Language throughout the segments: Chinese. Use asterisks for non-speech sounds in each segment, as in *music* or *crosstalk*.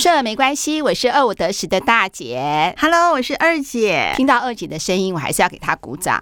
说了没关系，我是二五得十的大姐。Hello，我是二姐。听到二姐的声音，我还是要给她鼓掌。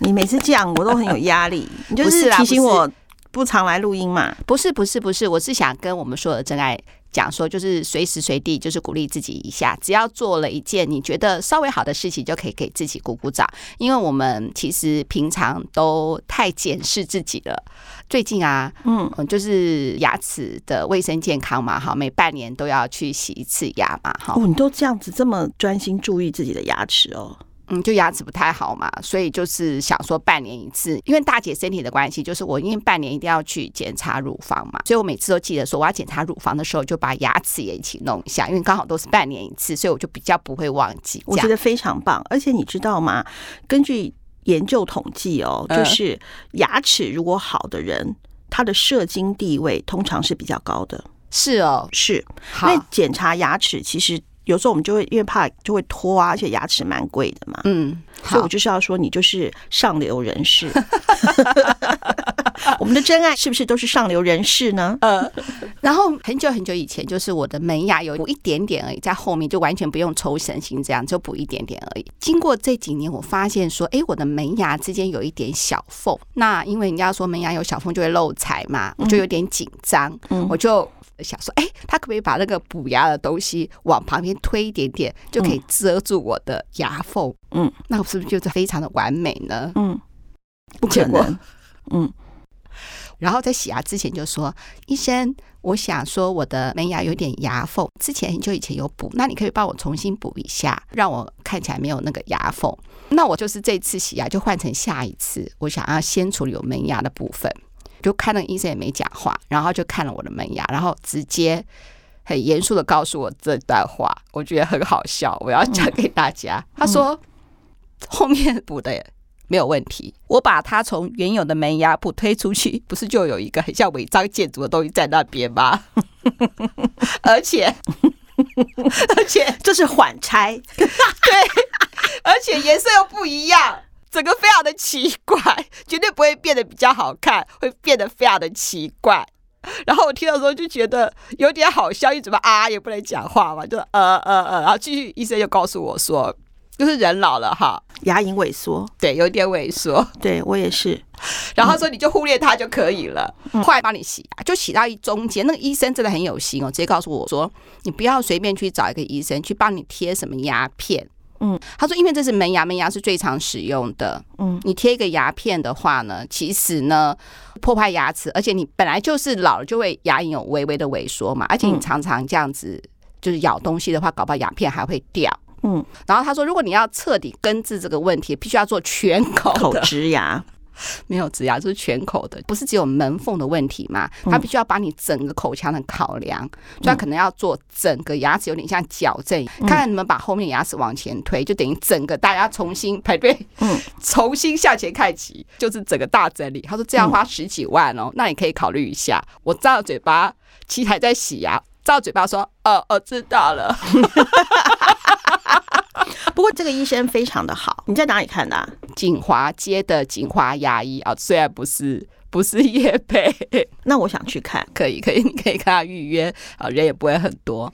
你每次讲我都很有压力，*laughs* 你就是提醒我不常来录音嘛？不是，不是，不是，我是想跟我们所有的真爱讲说，就是随时随地就是鼓励自己一下，只要做了一件你觉得稍微好的事情，就可以给自己鼓鼓掌。因为我们其实平常都太检视自己了。最近啊，嗯，就是牙齿的卫生健康嘛，哈，每半年都要去洗一次牙嘛，哈。哦，你都这样子这么专心注意自己的牙齿哦。嗯，就牙齿不太好嘛，所以就是想说半年一次，因为大姐身体的关系，就是我因为半年一定要去检查乳房嘛，所以我每次都记得说我要检查乳房的时候，就把牙齿也一起弄一下，因为刚好都是半年一次，所以我就比较不会忘记。我觉得非常棒，而且你知道吗？根据研究统计哦，就是牙齿如果好的人，他的社经地位通常是比较高的。是哦，是，因为检查牙齿其实。有时候我们就会因为怕就会脱啊，而且牙齿蛮贵的嘛。嗯，所以我就是要说，你就是上流人士。*laughs* *laughs* 我们的真爱是不是都是上流人士呢？呃，然后很久很久以前，就是我的门牙有补一点点而已，在后面就完全不用抽神经，这样就补一点点而已。经过这几年，我发现说，哎，我的门牙之间有一点小缝。那因为人家说门牙有小缝就会漏财嘛，我就有点紧张，嗯，我就。想说，哎，他可不可以把那个补牙的东西往旁边推一点点，就可以遮住我的牙缝？嗯，那我是不是就是非常的完美呢？嗯，不可能。嗯，然后在洗牙之前就说，医生，我想说我的门牙有点牙缝，之前很久以前有补，那你可以帮我重新补一下，让我看起来没有那个牙缝。那我就是这次洗牙就换成下一次，我想要先处理有门牙的部分。就看那个医生也没讲话，然后就看了我的门牙，然后直接很严肃的告诉我这段话，我觉得很好笑，我要讲给大家。嗯、他说后面补的没有问题，我把它从原有的门牙补推出去，不是就有一个很像违章建筑的东西在那边吗？*laughs* 而且而且这是缓拆，对，而且颜色又不一样。整个非常的奇怪，绝对不会变得比较好看，会变得非常的奇怪。然后我听到时候就觉得有点好笑，一直吧啊也不能讲话嘛，就呃呃呃，然后继续医生就告诉我说，就是人老了哈，牙龈萎缩，对，有点萎缩，对我也是。然后说你就忽略它就可以了，快来帮你洗牙，就洗到一中间，那个医生真的很有心哦，直接告诉我说，你不要随便去找一个医生去帮你贴什么牙片。嗯，他说，因为这是门牙，门牙是最常使用的。嗯，你贴一个牙片的话呢，其实呢破坏牙齿，而且你本来就是老了就会牙龈有微微的萎缩嘛，而且你常常这样子就是咬东西的话，搞不好牙片还会掉。嗯，然后他说，如果你要彻底根治这个问题，必须要做全口的口植牙。没有植牙，就是全口的，不是只有门缝的问题嘛？他必须要把你整个口腔的考量，所以他可能要做整个牙齿有点像矫正，看看你们把后面牙齿往前推，就等于整个大家重新排队，嗯，*laughs* 重新向前看齐，就是整个大整理。他说这样花十几万哦，那你可以考虑一下。我张着嘴巴，其实还在洗牙，张着嘴巴说，哦，我知道了。*laughs* *laughs* 不过这个医生非常的好，你在哪里看的？锦华街的锦华牙医。啊，虽然不是不是叶贝，*laughs* 那我想去看，可以可以，你可以跟他预约。啊，人也不会很多。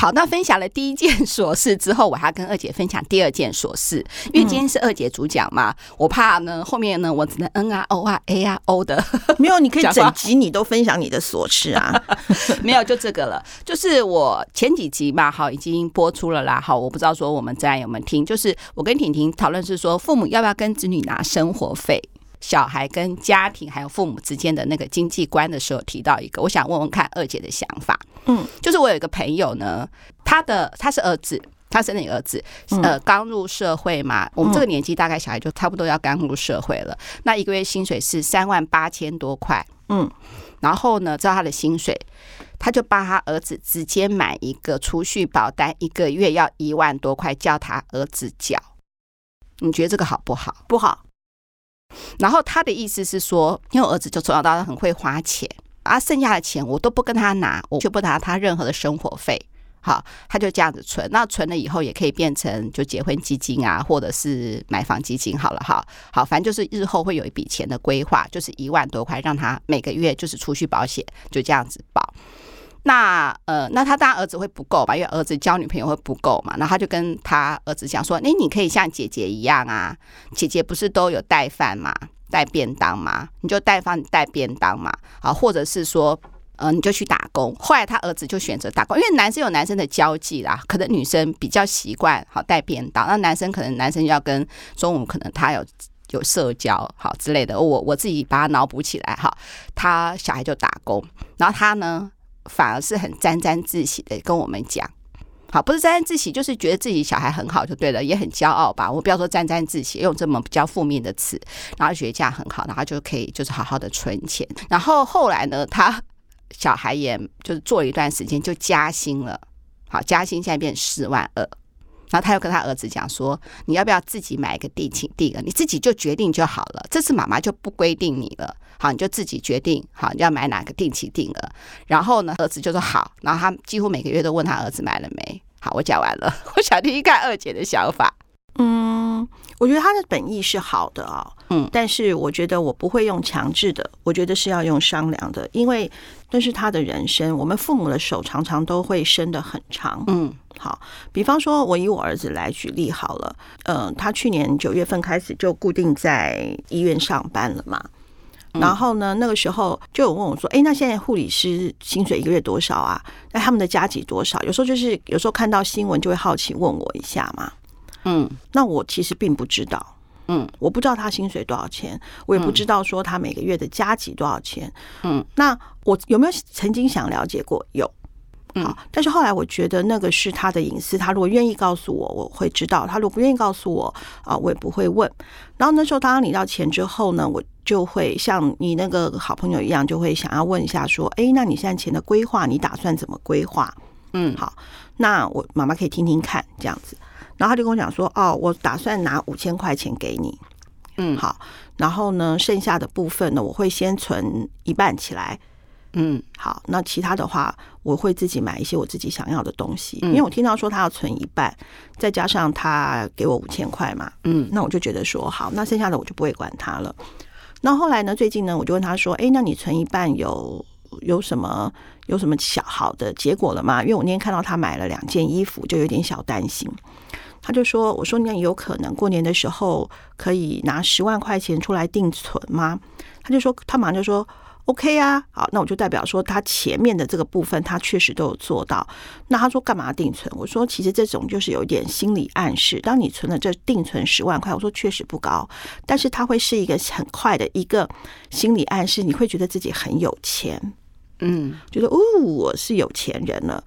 好，那分享了第一件琐事之后，我还要跟二姐分享第二件琐事，因为今天是二姐主讲嘛，我怕呢后面呢我只能嗯啊哦啊 A 啊 O 的，*laughs* 没有，你可以整集你都分享你的琐事啊，*laughs* 没有就这个了，就是我前几集嘛，好已经播出了啦，好，我不知道说我们家有没有听，就是我跟婷婷讨论是说父母要不要跟子女拿生活费。小孩跟家庭还有父母之间的那个经济观的时候，提到一个，我想问问看二姐的想法。嗯，就是我有一个朋友呢，他的他是儿子，他生了儿子，呃，刚入社会嘛，我们这个年纪大概小孩就差不多要刚入社会了。那一个月薪水是三万八千多块，嗯，然后呢，知道他的薪水，他就帮他儿子直接买一个储蓄保单，一个月要一万多块，叫他儿子缴。你觉得这个好不好？不好。然后他的意思是说，因为我儿子就从小到大很会花钱，啊，剩下的钱我都不跟他拿，我就不拿他任何的生活费。好，他就这样子存，那存了以后也可以变成就结婚基金啊，或者是买房基金。好了，哈，好，反正就是日后会有一笔钱的规划，就是一万多块，让他每个月就是储蓄保险，就这样子保。那呃，那他当然儿子会不够吧，因为儿子交女朋友会不够嘛。然后他就跟他儿子讲说：“哎，你可以像姐姐一样啊，姐姐不是都有带饭嘛，带便当嘛，你就带饭带便当嘛。啊，或者是说，呃，你就去打工。后来他儿子就选择打工，因为男生有男生的交际啦，可能女生比较习惯好带便当，那男生可能男生要跟中午可能他有有社交好之类的。我我自己把他脑补起来哈，他小孩就打工，然后他呢。”反而是很沾沾自喜的跟我们讲，好，不是沾沾自喜，就是觉得自己小孩很好就对了，也很骄傲吧。我不要说沾沾自喜，用这么比较负面的词，然后觉得这样很好，然后就可以就是好好的存钱。然后后来呢，他小孩也就是做一段时间就加薪了，好，加薪现在变四万二。然后他又跟他儿子讲说：“你要不要自己买一个定期定额？你自己就决定就好了。这次妈妈就不规定你了。好，你就自己决定。好，你要买哪个定期定额？然后呢，儿子就说好。然后他几乎每个月都问他儿子买了没。好，我讲完了。*laughs* 我想听一看二姐的想法。嗯，我觉得他的本意是好的啊、哦。嗯，但是我觉得我不会用强制的，我觉得是要用商量的，因为那是他的人生。我们父母的手常常都会伸得很长。嗯。好，比方说，我以我儿子来举例好了。嗯、呃，他去年九月份开始就固定在医院上班了嘛。然后呢，那个时候就有问我说：“哎，那现在护理师薪水一个月多少啊？那他们的加级多少？”有时候就是有时候看到新闻就会好奇问我一下嘛。嗯，那我其实并不知道。嗯，我不知道他薪水多少钱，我也不知道说他每个月的加级多少钱。嗯，那我有没有曾经想了解过？有。好，但是后来我觉得那个是他的隐私，他如果愿意告诉我，我会知道；他如果不愿意告诉我，啊，我也不会问。然后那时候，当他领到钱之后呢，我就会像你那个好朋友一样，就会想要问一下，说：“哎，那你现在钱的规划，你打算怎么规划？”嗯，好，那我妈妈可以听听看这样子。然后他就跟我讲说：“哦，我打算拿五千块钱给你。”嗯，好，然后呢，剩下的部分呢，我会先存一半起来。嗯，好，那其他的话，我会自己买一些我自己想要的东西，因为我听到说他要存一半，再加上他给我五千块嘛，嗯，那我就觉得说好，那剩下的我就不会管他了。那后来呢，最近呢，我就问他说，哎，那你存一半有有什么有什么小好的结果了吗？因为我那天看到他买了两件衣服，就有点小担心。他就说，我说那有可能过年的时候可以拿十万块钱出来定存吗？他就说，他马上就说。OK 啊，好，那我就代表说他前面的这个部分他确实都有做到。那他说干嘛定存？我说其实这种就是有一点心理暗示。当你存了这定存十万块，我说确实不高，但是它会是一个很快的一个心理暗示，你会觉得自己很有钱，嗯，觉得哦，我是有钱人了。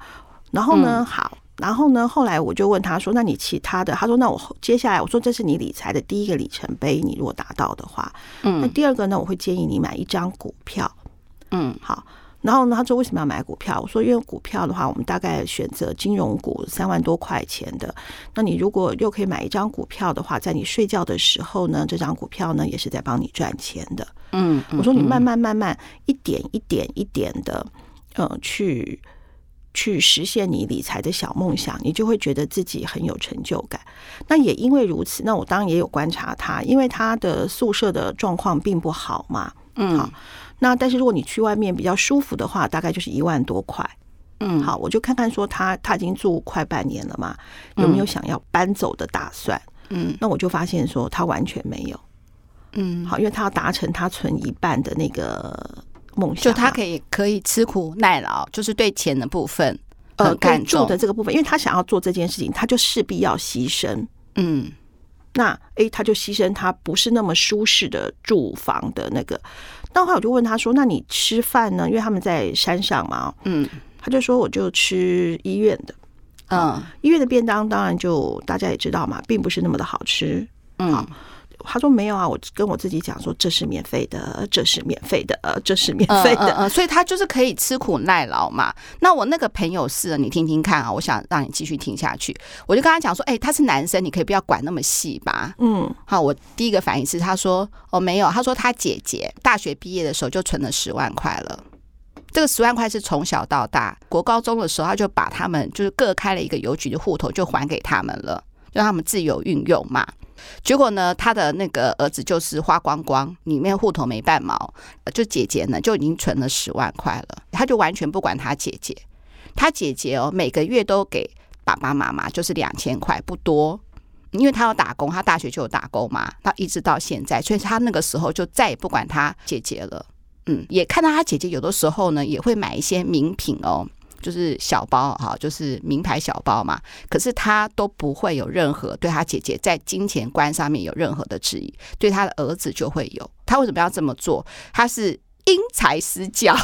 然后呢，好。然后呢，后来我就问他说：“那你其他的？”他说：“那我接下来我说这是你理财的第一个里程碑，你如果达到的话，嗯，那第二个呢，我会建议你买一张股票，嗯，好。然后呢，他说为什么要买股票？我说因为股票的话，我们大概选择金融股三万多块钱的。那你如果又可以买一张股票的话，在你睡觉的时候呢，这张股票呢也是在帮你赚钱的，嗯。我说你慢慢慢慢一点一点一点的，呃，去。”去实现你理财的小梦想，你就会觉得自己很有成就感。那也因为如此，那我当然也有观察他，因为他的宿舍的状况并不好嘛。嗯，好。那但是如果你去外面比较舒服的话，大概就是一万多块。嗯，好，我就看看说他他已经住快半年了嘛，有没有想要搬走的打算？嗯，那我就发现说他完全没有。嗯，好，因为他要达成他存一半的那个。梦想，就他可以可以吃苦耐劳，就是对钱的部分呃看重，呃、的这个部分，因为他想要做这件事情，他就势必要牺牲。嗯，那诶，他就牺牲他不是那么舒适的住房的那个。那后来我就问他说：“那你吃饭呢？因为他们在山上嘛。”嗯，他就说：“我就吃医院的。”嗯，医院的便当当然就大家也知道嘛，并不是那么的好吃。嗯。他说没有啊，我跟我自己讲说，这是免费的，这是免费的，这是免费的，嗯，所以他就是可以吃苦耐劳嘛。那我那个朋友是，你听听看啊，我想让你继续听下去。我就跟他讲说，哎，他是男生，你可以不要管那么细吧。嗯，好，我第一个反应是，他说哦没有，他说他姐姐大学毕业的时候就存了十万块了，这个十万块是从小到大，国高中的时候他就把他们就是各开了一个邮局的户头，就还给他们了，让他们自由运用嘛。结果呢，他的那个儿子就是花光光，里面户头没半毛，就姐姐呢就已经存了十万块了，他就完全不管他姐姐，他姐姐哦，每个月都给爸爸妈妈就是两千块，不多，因为他有打工，他大学就有打工嘛，他一直到现在，所以他那个时候就再也不管他姐姐了。嗯，也看到他姐姐有的时候呢，也会买一些名品哦，就是小包哈，就是名牌小包嘛。可是他都不会有任何对他姐姐在金钱观上面有任何的质疑，对他的儿子就会有。他为什么要这么做？他是因材施教，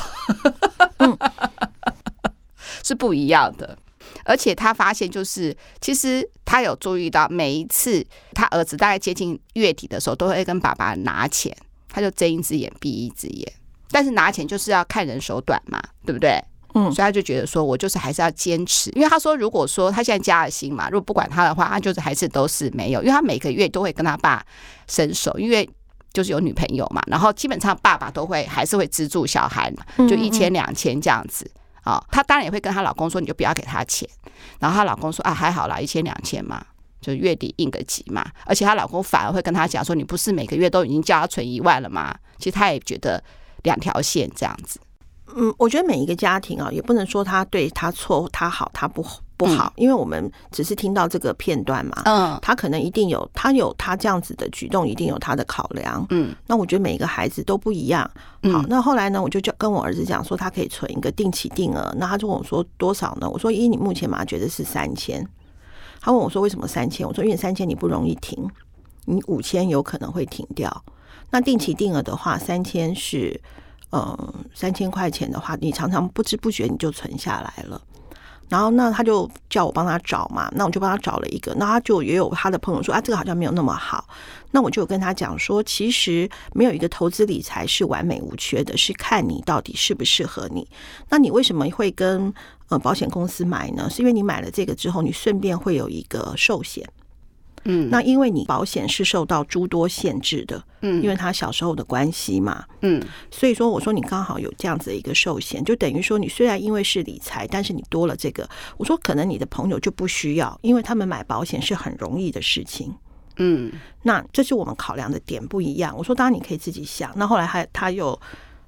*laughs* 是不一样的。而且他发现，就是其实他有注意到，每一次他儿子大概接近月底的时候，都会跟爸爸拿钱，他就睁一只眼闭一只眼。但是拿钱就是要看人手短嘛，对不对？嗯，所以他就觉得说，我就是还是要坚持，因为他说，如果说他现在加了薪嘛，如果不管他的话，他就是还是都是没有，因为他每个月都会跟他爸伸手，因为就是有女朋友嘛，然后基本上爸爸都会还是会资助小孩嘛，就一千两千这样子啊。她当然也会跟她老公说，你就不要给他钱，然后她老公说啊，还好啦，一千两千嘛，就月底应个急嘛。而且她老公反而会跟她讲说，你不是每个月都已经叫他存一万了吗？其实他也觉得。两条线这样子，嗯，我觉得每一个家庭啊，也不能说他对他错，他好他不不好，因为我们只是听到这个片段嘛，嗯，他可能一定有他有他这样子的举动，一定有他的考量，嗯，那我觉得每一个孩子都不一样，好，那后来呢，我就叫跟我儿子讲说，他可以存一个定期定额，那他就问我说多少呢？我说，咦，你目前嘛觉得是三千，他问我说为什么三千？我说因为三千你不容易停，你五千有可能会停掉。那定期定额的话，三千是，嗯，三千块钱的话，你常常不知不觉你就存下来了。然后那他就叫我帮他找嘛，那我就帮他找了一个。那他就也有他的朋友说啊，这个好像没有那么好。那我就跟他讲说，其实没有一个投资理财是完美无缺的，是看你到底适不适合你。那你为什么会跟呃保险公司买呢？是因为你买了这个之后，你顺便会有一个寿险。嗯，那因为你保险是受到诸多限制的，嗯，因为他小时候的关系嘛，嗯，所以说我说你刚好有这样子的一个寿险，就等于说你虽然因为是理财，但是你多了这个，我说可能你的朋友就不需要，因为他们买保险是很容易的事情，嗯，那这是我们考量的点不一样。我说当然你可以自己想，那后来还他又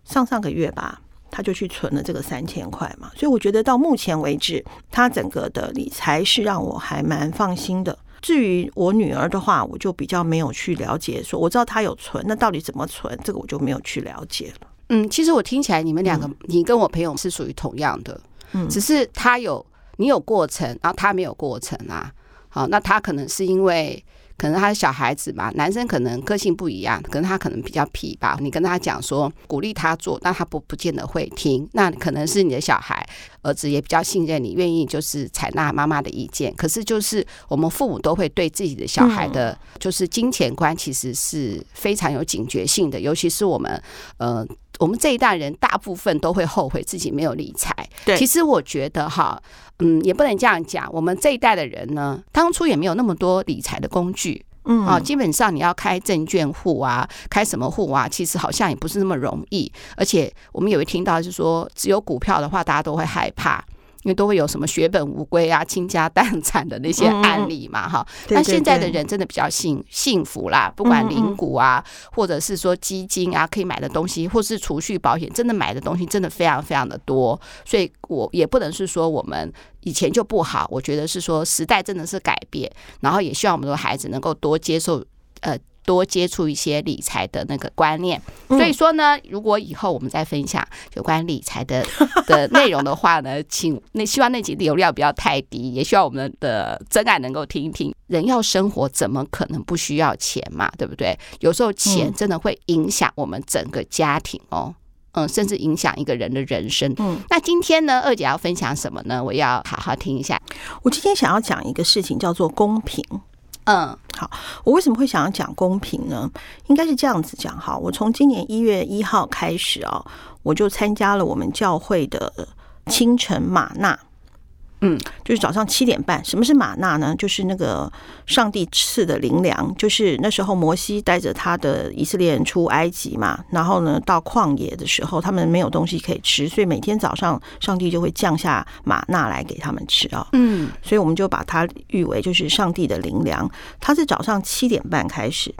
上上个月吧，他就去存了这个三千块嘛，所以我觉得到目前为止，他整个的理财是让我还蛮放心的。至于我女儿的话，我就比较没有去了解。说我知道她有存，那到底怎么存？这个我就没有去了解了。嗯，其实我听起来你们两个，嗯、你跟我朋友是属于同样的，嗯，只是他有你有过程，然后他没有过程啊。好，那他可能是因为。可能他是小孩子嘛，男生可能个性不一样，可能他可能比较皮吧。你跟他讲说鼓励他做，但他不不见得会听。那可能是你的小孩儿子也比较信任你，愿意就是采纳妈妈的意见。可是就是我们父母都会对自己的小孩的，就是金钱观其实是非常有警觉性的，尤其是我们呃。我们这一代人大部分都会后悔自己没有理财。对，其实我觉得哈，嗯，也不能这样讲。我们这一代的人呢，当初也没有那么多理财的工具，嗯啊，基本上你要开证券户啊，开什么户啊，其实好像也不是那么容易。而且我们也会听到，就是说只有股票的话，大家都会害怕。因为都会有什么血本无归啊、倾家荡产的那些案例嘛，哈、嗯。那现在的人真的比较幸幸福啦，不管零股啊，或者是说基金啊，可以买的东西，或是储蓄保险，真的买的东西真的非常非常的多。所以我也不能是说我们以前就不好，我觉得是说时代真的是改变，然后也希望我们的孩子能够多接受呃。多接触一些理财的那个观念，所以说呢，如果以后我们再分享有关理财的 *laughs* 的内容的话呢，请那希望那集流量不要太低，也希望我们的真爱能够听一听。人要生活，怎么可能不需要钱嘛？对不对？有时候钱真的会影响我们整个家庭哦，嗯，甚至影响一个人的人生。嗯，那今天呢，二姐要分享什么呢？我要好好听一下。我今天想要讲一个事情，叫做公平。嗯，好，我为什么会想要讲公平呢？应该是这样子讲哈，我从今年一月一号开始哦，我就参加了我们教会的清晨马纳。嗯，就是早上七点半。什么是玛纳呢？就是那个上帝赐的灵粮。就是那时候摩西带着他的以色列人出埃及嘛，然后呢，到旷野的时候，他们没有东西可以吃，所以每天早上上帝就会降下玛纳来给他们吃啊。嗯，所以我们就把它誉为就是上帝的灵粮。它是早上七点半开始。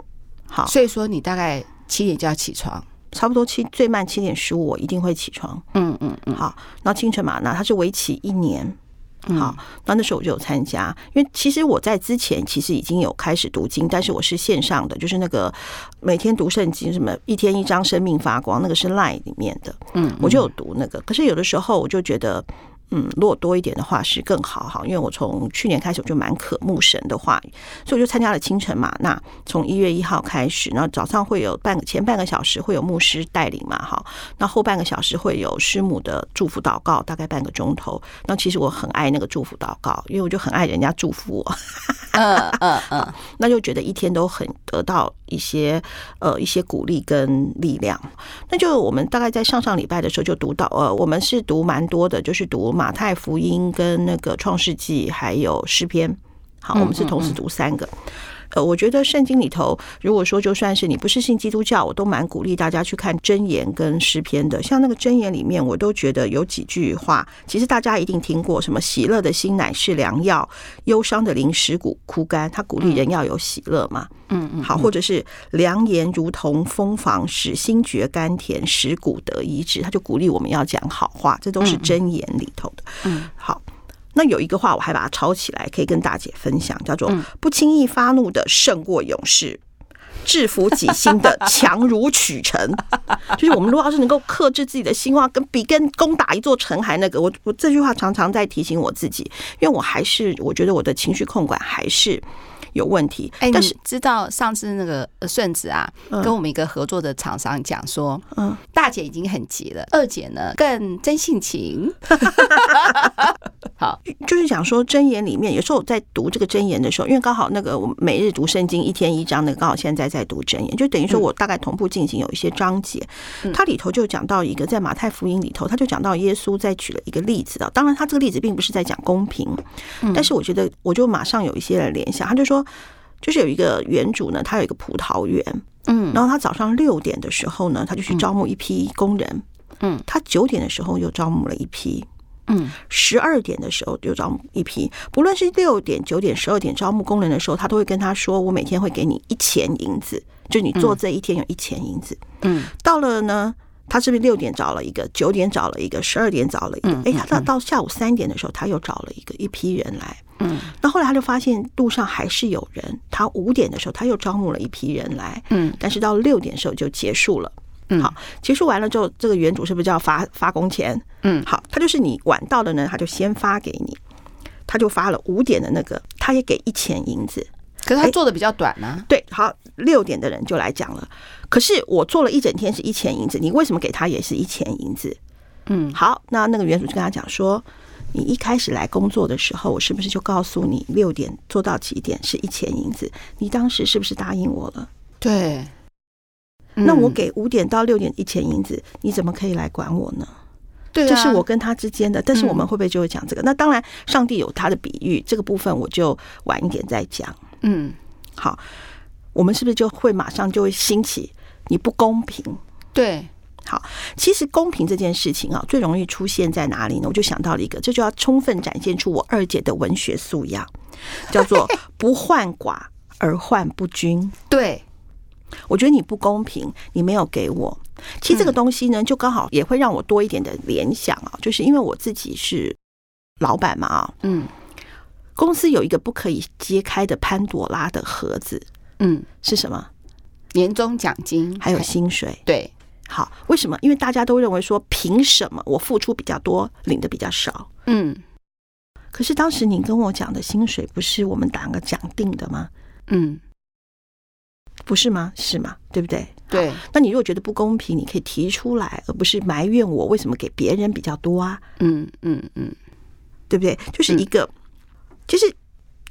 好，所以说你大概七点就要起床。差不多七最慢七点十五，我一定会起床。嗯嗯嗯。好，然后清晨玛纳它是为期一年。好，那那时候我就有参加，因为其实我在之前其实已经有开始读经，但是我是线上的，就是那个每天读圣经，什么一天一章，生命发光，那个是 Line 里面的。嗯，我就有读那个，可是有的时候我就觉得。嗯，如果多一点的话是更好哈，因为我从去年开始我就蛮渴慕神的话语，所以我就参加了清晨嘛。那，从一月一号开始，然后早上会有半个前半个小时会有牧师带领嘛哈，那后半个小时会有师母的祝福祷告，大概半个钟头。那其实我很爱那个祝福祷告，因为我就很爱人家祝福我，嗯嗯嗯，那就觉得一天都很得到一些呃一些鼓励跟力量。那就我们大概在上上礼拜的时候就读到呃，我们是读蛮多的，就是读。马太福音跟那个创世纪还有诗篇，好，我们是同时读三个。呃，我觉得圣经里头，如果说就算是你不是信基督教，我都蛮鼓励大家去看箴言跟诗篇的。像那个箴言里面，我都觉得有几句话，其实大家一定听过，什么喜乐的心乃是良药，忧伤的灵使骨枯干。他鼓励人要有喜乐嘛，嗯嗯，好，或者是良言如同蜂房，使心觉甘甜，使骨得医治。他就鼓励我们要讲好话，这都是箴言里头的。嗯，好。那有一个话我还把它抄起来，可以跟大姐分享，叫做“不轻易发怒的胜过勇士，制服己心的强如取城”。*laughs* 就是我们如果要是能够克制自己的心话，跟比跟攻打一座城还那个，我我这句话常常在提醒我自己，因为我还是我觉得我的情绪控管还是。有问题，哎，但是知道上次那个顺子啊，跟我们一个合作的厂商讲说，嗯，大姐已经很急了，二姐呢更真性情。*laughs* 好，就是讲说真言里面，有时候我在读这个真言的时候，因为刚好那个我每日读圣经一天一章，那个刚好现在在读真言，就等于说我大概同步进行有一些章节，它里头就讲到一个在马太福音里头，他就讲到耶稣在举了一个例子啊，当然他这个例子并不是在讲公平，但是我觉得我就马上有一些的联想，他就说。就是有一个园主呢，他有一个葡萄园，嗯，然后他早上六点的时候呢，他就去招募一批工人，嗯，他九点的时候又招募了一批，嗯，十二点的时候又招募一批。不论是六点、九点、十二点招募工人的时候，他都会跟他说：“我每天会给你一钱银子，就你做这一天有一钱银子。”嗯，到了呢，他是不是六点找了一个，九点找了一个，十二点找了一个？哎，他到到下午三点的时候，他又找了一个一批人来。嗯，那后来他就发现路上还是有人。他五点的时候，他又招募了一批人来。嗯，但是到六点的时候就结束了。嗯，好，结束完了之后，这个原主是不是就要发发工钱？嗯，好，他就是你晚到的呢，他就先发给你。他就发了五点的那个，他也给一钱银子。可是他做的比较短呢、啊。对，好，六点的人就来讲了。可是我做了一整天是一钱银子，你为什么给他也是一钱银子？嗯，好，那那个原主就跟他讲说。你一开始来工作的时候，我是不是就告诉你六点做到几点是一钱银子？你当时是不是答应我了？对。那我给五点到六点一钱银子，你怎么可以来管我呢？对，这是我跟他之间的。但是我们会不会就会讲这个？那当然，上帝有他的比喻，这个部分我就晚一点再讲。嗯，好，我们是不是就会马上就会兴起你不公平？对。好，其实公平这件事情啊，最容易出现在哪里呢？我就想到了一个，这就要充分展现出我二姐的文学素养，*laughs* 叫做不患寡而患不均。对，我觉得你不公平，你没有给我。其实这个东西呢，就刚好也会让我多一点的联想啊，就是因为我自己是老板嘛啊，嗯，公司有一个不可以揭开的潘朵拉的盒子，嗯，是什么？年终奖金还有薪水，对。好，为什么？因为大家都认为说，凭什么我付出比较多，领的比较少？嗯。可是当时你跟我讲的薪水，不是我们两个讲定的吗？嗯，不是吗？是吗？对不对？对。那你如果觉得不公平，你可以提出来，而不是埋怨我为什么给别人比较多啊？嗯嗯嗯，对不对？就是一个，就是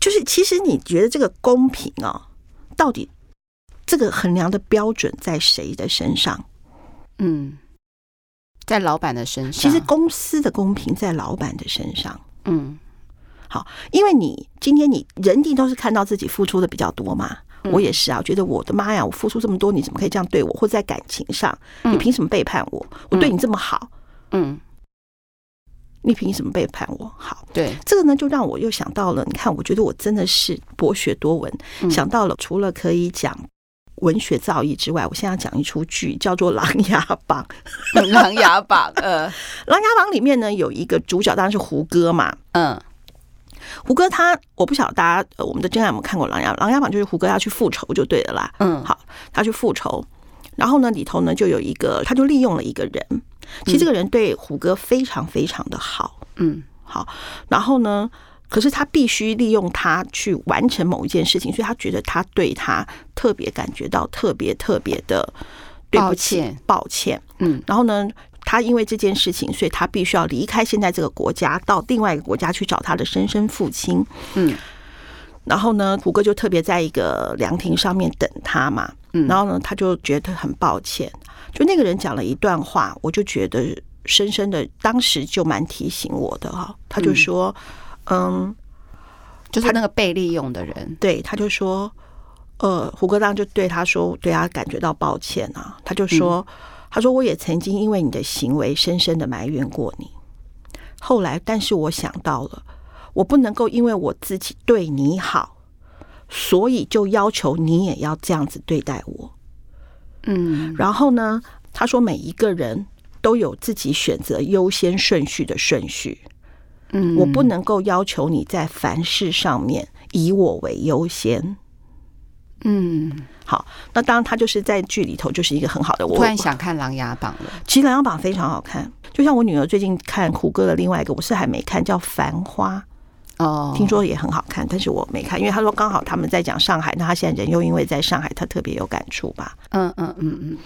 就是，其实你觉得这个公平啊，到底这个衡量的标准在谁的身上？嗯，在老板的身上，其实公司的公平在老板的身上。嗯，好，因为你今天你人定都是看到自己付出的比较多嘛。我也是啊，我觉得我的妈呀，我付出这么多，你怎么可以这样对我？或者在感情上，你凭什么背叛我？我对你这么好，嗯，你凭什么背叛我？好，对这个呢，就让我又想到了。你看，我觉得我真的是博学多闻，想到了除了可以讲。文学造诣之外，我现在要讲一出剧，叫做《琅琊榜》。*laughs*《琅琊榜》呃，《琅琊榜》里面呢有一个主角，当然是胡歌嘛。嗯，胡歌他，我不晓得大家我们的真爱有没有看过《琅琊榜》？《琅琊榜》就是胡歌要去复仇就对了啦。嗯，好，他去复仇，然后呢里头呢就有一个，他就利用了一个人。其实这个人对胡歌非常非常的好。嗯，好，然后呢？可是他必须利用他去完成某一件事情，所以他觉得他对他特别感觉到特别特别的对不起，抱歉，抱歉。嗯，然后呢，他因为这件事情，所以他必须要离开现在这个国家，到另外一个国家去找他的生身父亲。嗯，然后呢，胡歌就特别在一个凉亭上面等他嘛。嗯，然后呢，他就觉得很抱歉。就那个人讲了一段话，我就觉得深深的，当时就蛮提醒我的哈。他就说。嗯，就是那个被利用的人，对，他就说，呃，胡歌当就对他说，对他感觉到抱歉啊。他就说，嗯、他说我也曾经因为你的行为深深的埋怨过你，后来，但是我想到了，我不能够因为我自己对你好，所以就要求你也要这样子对待我。嗯，然后呢，他说每一个人都有自己选择优先顺序的顺序。嗯，我不能够要求你在凡事上面以我为优先。嗯，好，那当然他就是在剧里头就是一个很好的。我突然想看《琅琊榜》了，其实《琅琊榜》非常好看，就像我女儿最近看胡歌的另外一个，我是还没看，叫《繁花》。哦，听说也很好看，但是我没看，因为他说刚好他们在讲上海，那他现在人又因为在上海，他特别有感触吧。嗯嗯嗯嗯。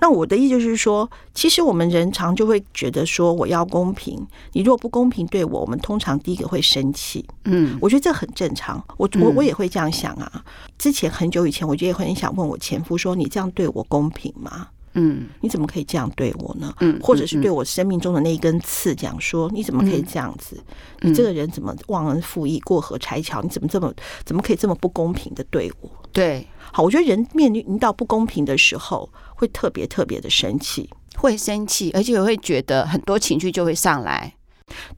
那我的意思就是说，其实我们人常就会觉得说，我要公平，你如果不公平对我，我们通常第一个会生气。嗯，我觉得这很正常，我我我也会这样想啊。之前很久以前，我就也很想问我前夫说，你这样对我公平吗？嗯，你怎么可以这样对我呢？嗯，或者是对我生命中的那一根刺讲说，你怎么可以这样子？你这个人怎么忘恩负义、过河拆桥？你怎么这么怎么可以这么不公平的对我？对，好，我觉得人面临到不公平的时候，会特别特别的生气，会生气，而且会觉得很多情绪就会上来。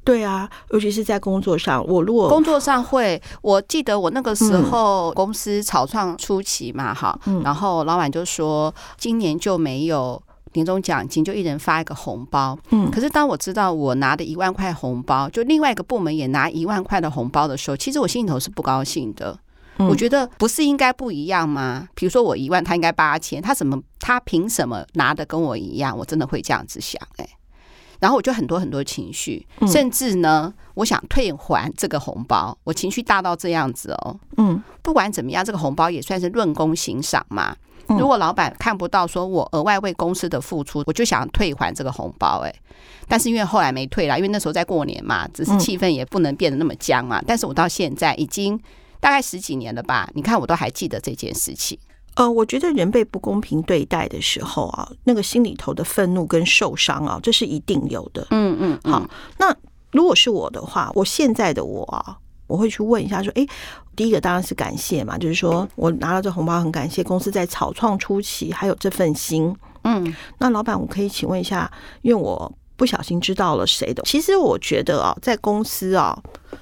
对啊，尤其是在工作上，我如果工作上会，我记得我那个时候公司草创初期嘛，哈，然后老板就说今年就没有年终奖金，就一人发一个红包。嗯，可是当我知道我拿的一万块红包，就另外一个部门也拿一万块的红包的时候，其实我心里头是不高兴的。我觉得不是应该不一样吗？比如说我一万，他应该八千，他怎么他凭什么拿的跟我一样？我真的会这样子想，哎。然后我就很多很多情绪，甚至呢，我想退还这个红包，我情绪大到这样子哦。嗯，不管怎么样，这个红包也算是论功行赏嘛。如果老板看不到说我额外为公司的付出，我就想退还这个红包，哎，但是因为后来没退啦，因为那时候在过年嘛，只是气氛也不能变得那么僵嘛。但是我到现在已经大概十几年了吧，你看我都还记得这件事情。呃，我觉得人被不公平对待的时候啊，那个心里头的愤怒跟受伤啊，这是一定有的。嗯嗯，嗯，好，那如果是我的话，我现在的我啊，我会去问一下，说，哎，第一个当然是感谢嘛，就是说我拿到这红包很感谢公司在草创初期还有这份心。嗯，那老板，我可以请问一下，因为我。不小心知道了谁的？其实我觉得啊，在公司啊，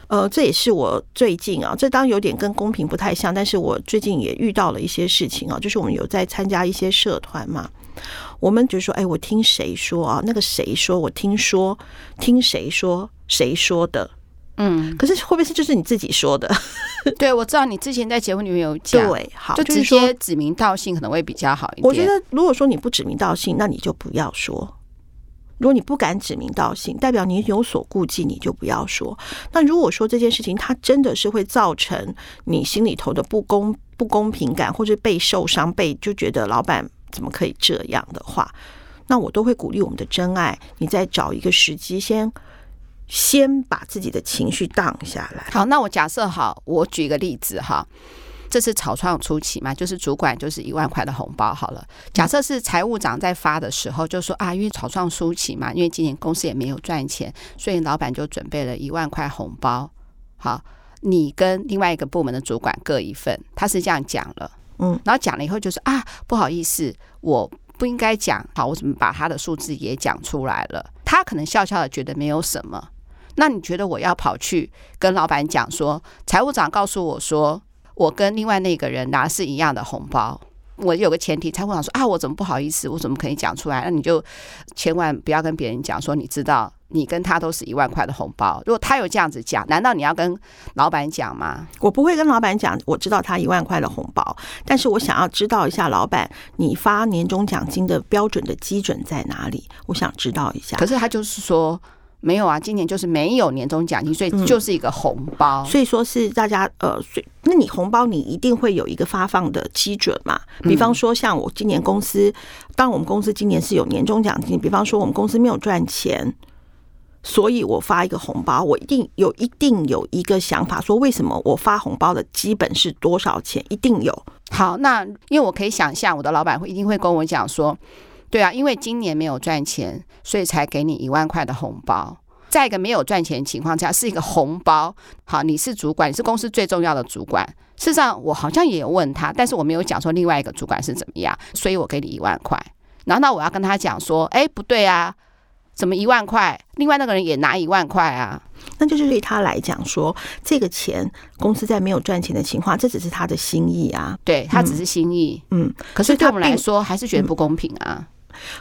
呃，这也是我最近啊，这当然有点跟公平不太像，但是我最近也遇到了一些事情啊，就是我们有在参加一些社团嘛，我们就说，哎，我听谁说啊？那个谁说？我听说，听谁说？谁说的？嗯，可是会不会是就是你自己说的？*laughs* 对，我知道你之前在节目里面有讲，对，好，就直接指名道姓可能会比较好一点。我觉得如果说你不指名道姓，那你就不要说。如果你不敢指名道姓，代表你有所顾忌，你就不要说。那如果说这件事情它真的是会造成你心里头的不公不公平感，或者被受伤，被就觉得老板怎么可以这样的话，那我都会鼓励我们的真爱，你再找一个时机，先先把自己的情绪荡下来。好，那我假设好，我举一个例子哈。这是草创初期嘛，就是主管就是一万块的红包好了。假设是财务长在发的时候，就说啊，因为草创初期嘛，因为今年公司也没有赚钱，所以老板就准备了一万块红包。好，你跟另外一个部门的主管各一份。他是这样讲了，嗯，然后讲了以后就是啊，不好意思，我不应该讲。好，我怎么把他的数字也讲出来了？他可能笑笑的觉得没有什么。那你觉得我要跑去跟老板讲说，财务长告诉我说。我跟另外那个人拿是一样的红包，我有个前提，他会想说啊，我怎么不好意思，我怎么可以讲出来？那你就千万不要跟别人讲说，你知道。你跟他都是一万块的红包，如果他有这样子讲，难道你要跟老板讲吗？我不会跟老板讲，我知道他一万块的红包，但是我想要知道一下，老板，你发年终奖金的标准的基准在哪里？我想知道一下。可是他就是说没有啊，今年就是没有年终奖金，所以就是一个红包。嗯，所以说是大家呃，所以那你红包你一定会有一个发放的基准嘛？比方说像我今年公司，当我们公司今年是有年终奖金，比方说我们公司没有赚钱。所以我发一个红包，我一定有一定有一个想法，说为什么我发红包的基本是多少钱？一定有。好，那因为我可以想象，我的老板会一定会跟我讲说，对啊，因为今年没有赚钱，所以才给你一万块的红包。在一个没有赚钱的情况下，是一个红包。好，你是主管，你是公司最重要的主管。事实上，我好像也有问他，但是我没有讲说另外一个主管是怎么样，所以我给你一万块。然后那，我要跟他讲说，哎，不对啊。怎么一万块？另外那个人也拿一万块啊？那就是对他来讲说，这个钱公司在没有赚钱的情况，这只是他的心意啊。对，他只是心意。嗯，可是对我们来说还是觉得不公平啊。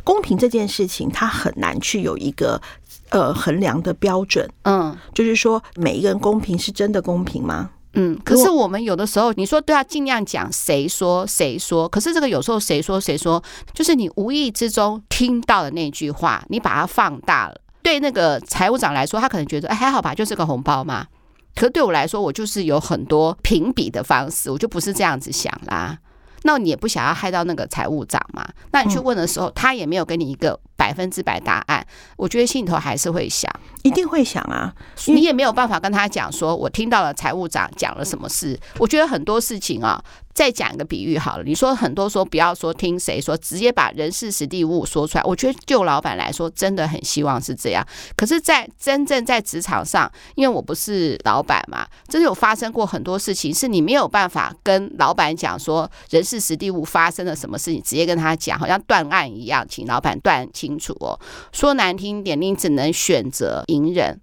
公平这件事情，它很难去有一个呃衡量的标准。嗯，就是说每一个人公平是真的公平吗？嗯，可是我们有的时候，你说都要尽量讲谁说谁说，可是这个有时候谁说谁说，就是你无意之中听到的那句话，你把它放大了。对那个财务长来说，他可能觉得哎还好吧，就是个红包嘛。可是对我来说，我就是有很多评比的方式，我就不是这样子想啦。那你也不想要害到那个财务长嘛？那你去问的时候，他也没有给你一个百分之百答案。我觉得心里头还是会想，一定会想啊。你也没有办法跟他讲说，我听到了财务长讲了什么事。我觉得很多事情啊。再讲一个比喻好了，你说很多说不要说听谁说，直接把人事实地物说出来。我觉得就老板来说，真的很希望是这样。可是，在真正在职场上，因为我不是老板嘛，真的有发生过很多事情，是你没有办法跟老板讲说人事实地物发生了什么事情，直接跟他讲，好像断案一样，请老板断清楚哦。说难听点，你只能选择隐忍，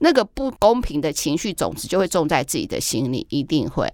那个不公平的情绪种子就会种在自己的心里，一定会。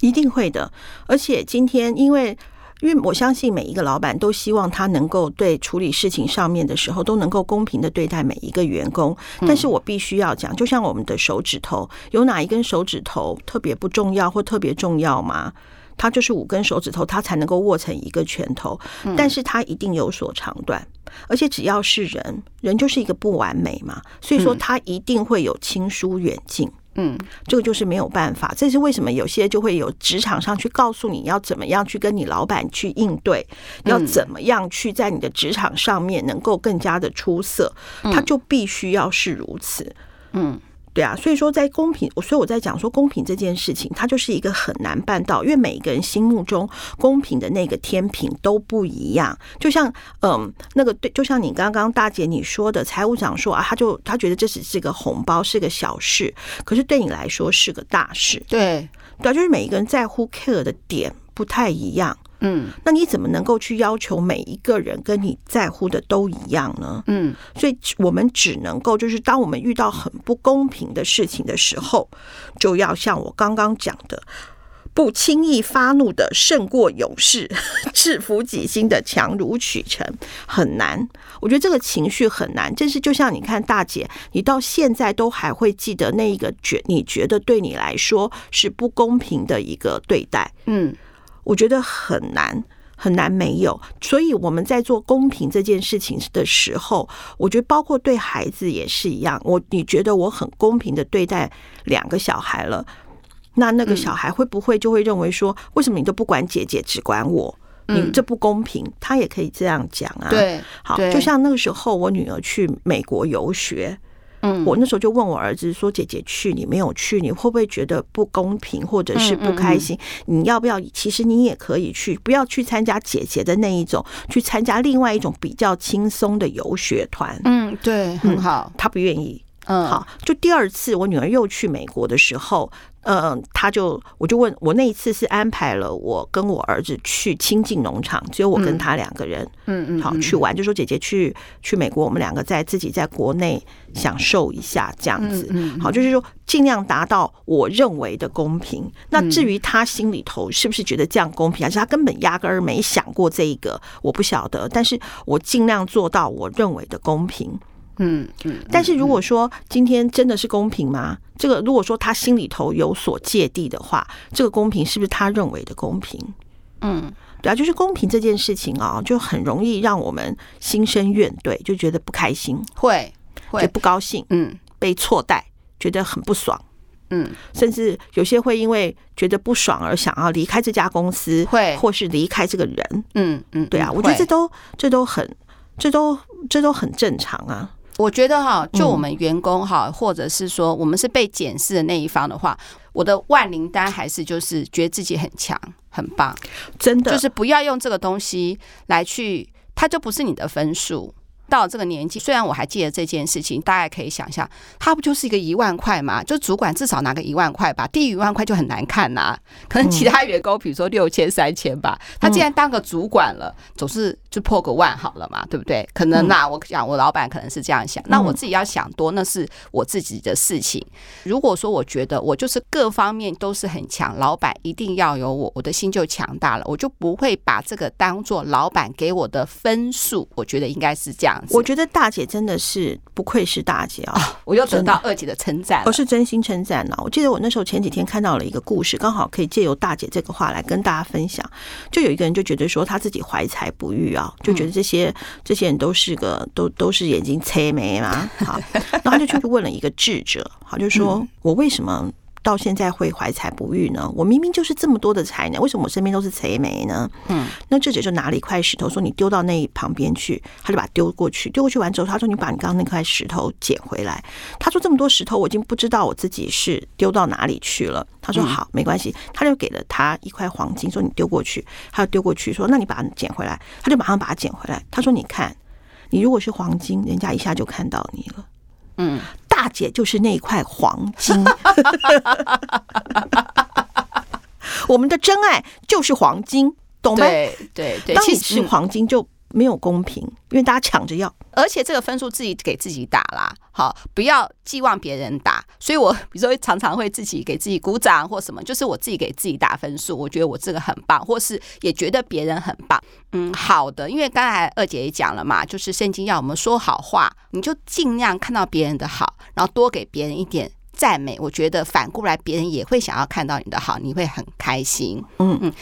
一定会的，而且今天，因为因为我相信每一个老板都希望他能够对处理事情上面的时候都能够公平的对待每一个员工。但是我必须要讲，就像我们的手指头，有哪一根手指头特别不重要或特别重要吗？它就是五根手指头，它才能够握成一个拳头。但是它一定有所长短，而且只要是人，人就是一个不完美嘛，所以说他一定会有亲疏远近。嗯，这个就是没有办法，这是为什么有些就会有职场上去告诉你要怎么样去跟你老板去应对，要怎么样去在你的职场上面能够更加的出色，他就必须要是如此。嗯。对啊，所以说在公平，所以我在讲说公平这件事情，它就是一个很难办到，因为每一个人心目中公平的那个天平都不一样。就像嗯，那个对，就像你刚刚大姐你说的，财务长说啊，他就他觉得这只是个红包，是个小事，可是对你来说是个大事。对，对啊，就是每一个人在乎 care 的点不太一样。嗯，那你怎么能够去要求每一个人跟你在乎的都一样呢？嗯，所以我们只能够就是当我们遇到很不公平的事情的时候，就要像我刚刚讲的，不轻易发怒的胜过勇士，*laughs* 制服己心的强如取成，很难。我觉得这个情绪很难，真是就像你看大姐，你到现在都还会记得那一个觉，你觉得对你来说是不公平的一个对待，嗯。我觉得很难很难没有，所以我们在做公平这件事情的时候，我觉得包括对孩子也是一样。我你觉得我很公平的对待两个小孩了，那那个小孩会不会就会认为说，为什么你都不管姐姐，只管我？你这不公平。他也可以这样讲啊。对，好，就像那个时候我女儿去美国游学。嗯，我那时候就问我儿子说：“姐姐去，你没有去，你会不会觉得不公平，或者是不开心？你要不要？其实你也可以去，不要去参加姐姐的那一种，去参加另外一种比较轻松的游学团。”嗯，对，很好。他不愿意。嗯，好，就第二次我女儿又去美国的时候。嗯，她就我就问我那一次是安排了我跟我儿子去亲近农场，只有我跟他两个人，嗯嗯，好去玩，就说姐姐去去美国，我们两个在自己在国内享受一下这样子，好，就是说尽量达到我认为的公平。那至于他心里头是不是觉得这样公平，还是他根本压根儿没想过这一个，我不晓得。但是我尽量做到我认为的公平。嗯嗯，但是如果说今天真的是公平吗？这个如果说他心里头有所芥蒂的话，这个公平是不是他认为的公平？嗯，对啊，就是公平这件事情啊，就很容易让我们心生怨怼，就觉得不开心，会会。不高兴，嗯，被错待，觉得很不爽，嗯，甚至有些会因为觉得不爽而想要离开这家公司，会。或是离开这个人，嗯嗯，对啊，我觉得这都这都很这都这都很正常啊。我觉得哈，就我们员工哈，或者是说我们是被检视的那一方的话，我的万灵丹还是就是觉得自己很强、很棒，真的，就是不要用这个东西来去，它就不是你的分数。到这个年纪，虽然我还记得这件事情，大家可以想象，他不就是一个一万块嘛？就主管至少拿个一万块吧，低于一万块就很难看呐、啊。可能其他员工，比如说六千、三千吧，他既然当个主管了，总是就破个万好了嘛，对不对？可能那我想，我老板可能是这样想，那我自己要想多，那是我自己的事情。如果说我觉得我就是各方面都是很强，老板一定要有我，我的心就强大了，我就不会把这个当做老板给我的分数。我觉得应该是这样子。我觉得大姐真的是不愧是大姐啊！哦、我又得到二姐的称赞，我是真心称赞呢。我记得我那时候前几天看到了一个故事，刚好可以借由大姐这个话来跟大家分享。就有一个人就觉得说他自己怀才不遇啊，就觉得这些这些人都是个都都是眼睛贼眉嘛，好，然后他就去问了一个智者，好，就说我为什么？到现在会怀才不遇呢？我明明就是这么多的才能，为什么我身边都是贼眉呢？嗯，那智者就拿了一块石头，说：“你丢到那旁边去。”他就把它丢过去，丢过去完之后，他说：“你把你刚刚那块石头捡回来。”他说：“这么多石头，我已经不知道我自己是丢到哪里去了。”他说：“好，没关系。”他就给了他一块黄金，说：“你丢过去。”他就丢过去，说：“那你把它捡回来。”他就马上把它捡回来。他说：“你看，你如果是黄金，人家一下就看到你了。”嗯，大姐就是那块黄金，*laughs* 我们的真爱就是黄金，懂吗？对对对，当你是黄金就。没有公平，因为大家抢着要，而且这个分数自己给自己打啦，好，不要寄望别人打。所以我 *laughs* 比如说常常会自己给自己鼓掌或什么，就是我自己给自己打分数，我觉得我这个很棒，或是也觉得别人很棒。嗯，好的，因为刚才二姐也讲了嘛，就是圣经要我们说好话，你就尽量看到别人的好，然后多给别人一点赞美。我觉得反过来别人也会想要看到你的好，你会很开心。嗯嗯，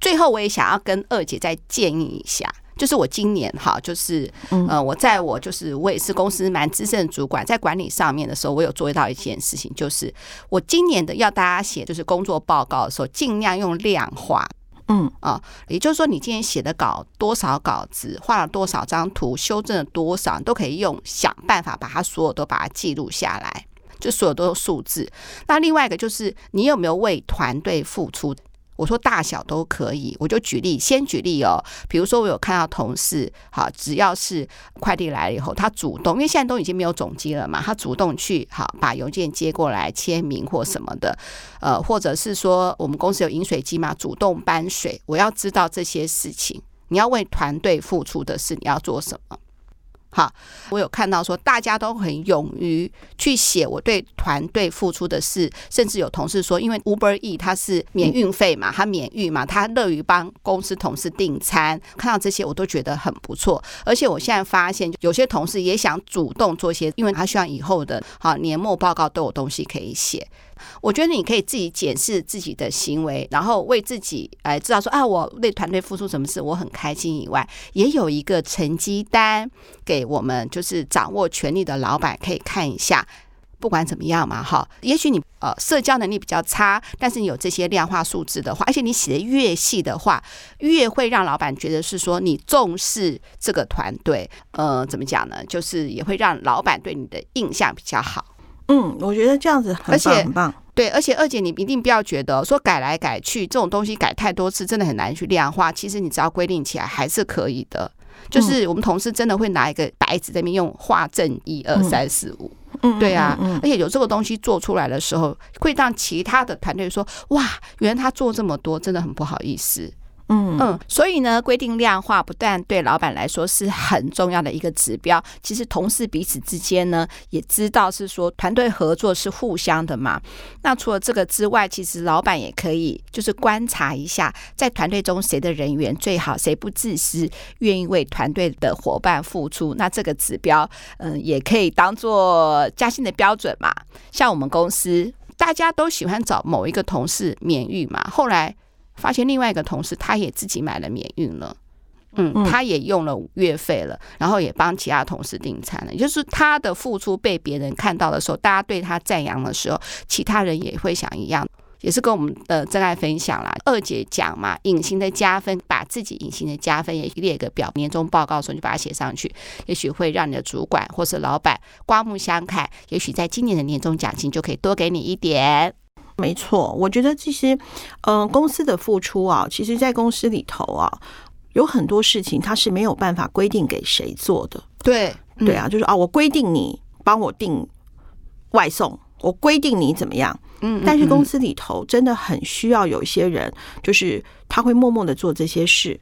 最后我也想要跟二姐再建议一下。就是我今年哈，就是呃，我在我就是我也是公司蛮资深的主管，在管理上面的时候，我有注意到一件事情，就是我今年的要大家写就是工作报告的时候，尽量用量化，嗯啊，也就是说你今天写的稿多少稿子，画了多少张图，修正了多少，都可以用想办法把它所有都把它记录下来，就所有都是数字。那另外一个就是你有没有为团队付出？我说大小都可以，我就举例，先举例哦。比如说，我有看到同事，好，只要是快递来了以后，他主动，因为现在都已经没有总机了嘛，他主动去好把邮件接过来签名或什么的，呃，或者是说我们公司有饮水机嘛，主动搬水。我要知道这些事情，你要为团队付出的是你要做什么？好，我有看到说大家都很勇于去写我对团队付出的事，甚至有同事说，因为 Uber E 它是免运费嘛，他免运嘛，他乐于帮公司同事订餐。看到这些我都觉得很不错，而且我现在发现有些同事也想主动做些，因为他希望以后的好年末报告都有东西可以写。我觉得你可以自己检视自己的行为，然后为自己哎知道说啊，我为团队付出什么事，我很开心以外，也有一个成绩单给我们，就是掌握权力的老板可以看一下。不管怎么样嘛，哈，也许你呃社交能力比较差，但是你有这些量化数字的话，而且你写的越细的话，越会让老板觉得是说你重视这个团队。呃，怎么讲呢？就是也会让老板对你的印象比较好。嗯，我觉得这样子很棒，很棒。对，而且二姐，你一定不要觉得说改来改去这种东西改太多次，真的很难去量化。其实你只要规定起来还是可以的。就是我们同事真的会拿一个白纸在那边用画正一二三四五。嗯，对啊，而且有这个东西做出来的时候，会让其他的团队说：“哇，原来他做这么多，真的很不好意思。”嗯，所以呢，规定量化不但对老板来说是很重要的一个指标，其实同事彼此之间呢，也知道是说团队合作是互相的嘛。那除了这个之外，其实老板也可以就是观察一下，在团队中谁的人缘最好，谁不自私，愿意为团队的伙伴付出。那这个指标，嗯，也可以当做加薪的标准嘛。像我们公司，大家都喜欢找某一个同事免运嘛，后来。发现另外一个同事，他也自己买了免运了，嗯，他也用了月费了，然后也帮其他同事订餐了。也就是他的付出被别人看到的时候，大家对他赞扬的时候，其他人也会想一样，也是跟我们的真爱分享啦。二姐讲嘛，隐形的加分，把自己隐形的加分也列个表，年终报告的时候就把它写上去，也许会让你的主管或是老板刮目相看，也许在今年的年终奖金就可以多给你一点。没错，我觉得这些，嗯、呃，公司的付出啊，其实，在公司里头啊，有很多事情它是没有办法规定给谁做的。对，对啊，就是啊，我规定你帮我订外送，我规定你怎么样。嗯，但是公司里头真的很需要有一些人，就是他会默默的做这些事。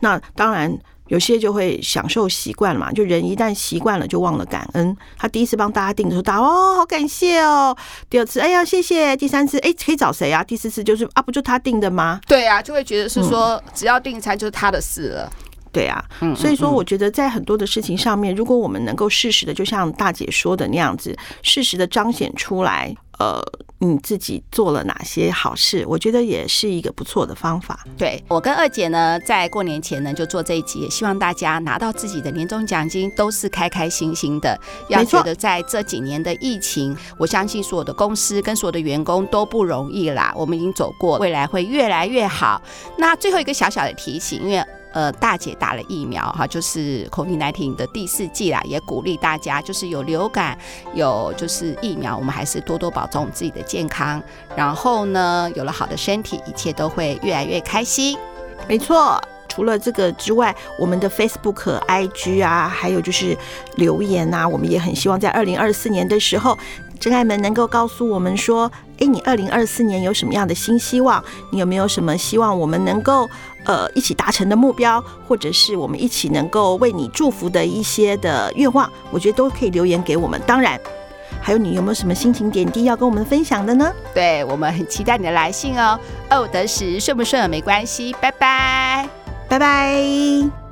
那当然。有些就会享受习惯了嘛，就人一旦习惯了就忘了感恩。他第一次帮大家订的时候，大家哦好感谢哦。第二次哎呀谢谢，第三次哎可以找谁啊？第四次就是啊不就他订的吗？对啊，就会觉得是说只要订餐就是他的事了。对啊，所以说我觉得在很多的事情上面，如果我们能够适时的，就像大姐说的那样子，适时的彰显出来。呃，你自己做了哪些好事？我觉得也是一个不错的方法。对，我跟二姐呢，在过年前呢就做这一集，也希望大家拿到自己的年终奖金都是开开心心的。要觉得在这几年的疫情，我相信所有的公司跟所有的员工都不容易啦。我们已经走过，未来会越来越好。那最后一个小小的提醒，因为。呃，大姐打了疫苗哈，就是 COVID-19 的第四季啦，也鼓励大家，就是有流感，有就是疫苗，我们还是多多保重自己的健康。然后呢，有了好的身体，一切都会越来越开心。没错，除了这个之外，我们的 Facebook、IG 啊，还有就是留言啊，我们也很希望在二零二四年的时候。真爱们能够告诉我们说：“诶，你二零二四年有什么样的新希望？你有没有什么希望我们能够呃一起达成的目标，或者是我们一起能够为你祝福的一些的愿望？我觉得都可以留言给我们。当然，还有你有没有什么心情点滴要跟我们分享的呢？对，我们很期待你的来信哦。哦，得时顺不顺没关系，拜拜，拜拜。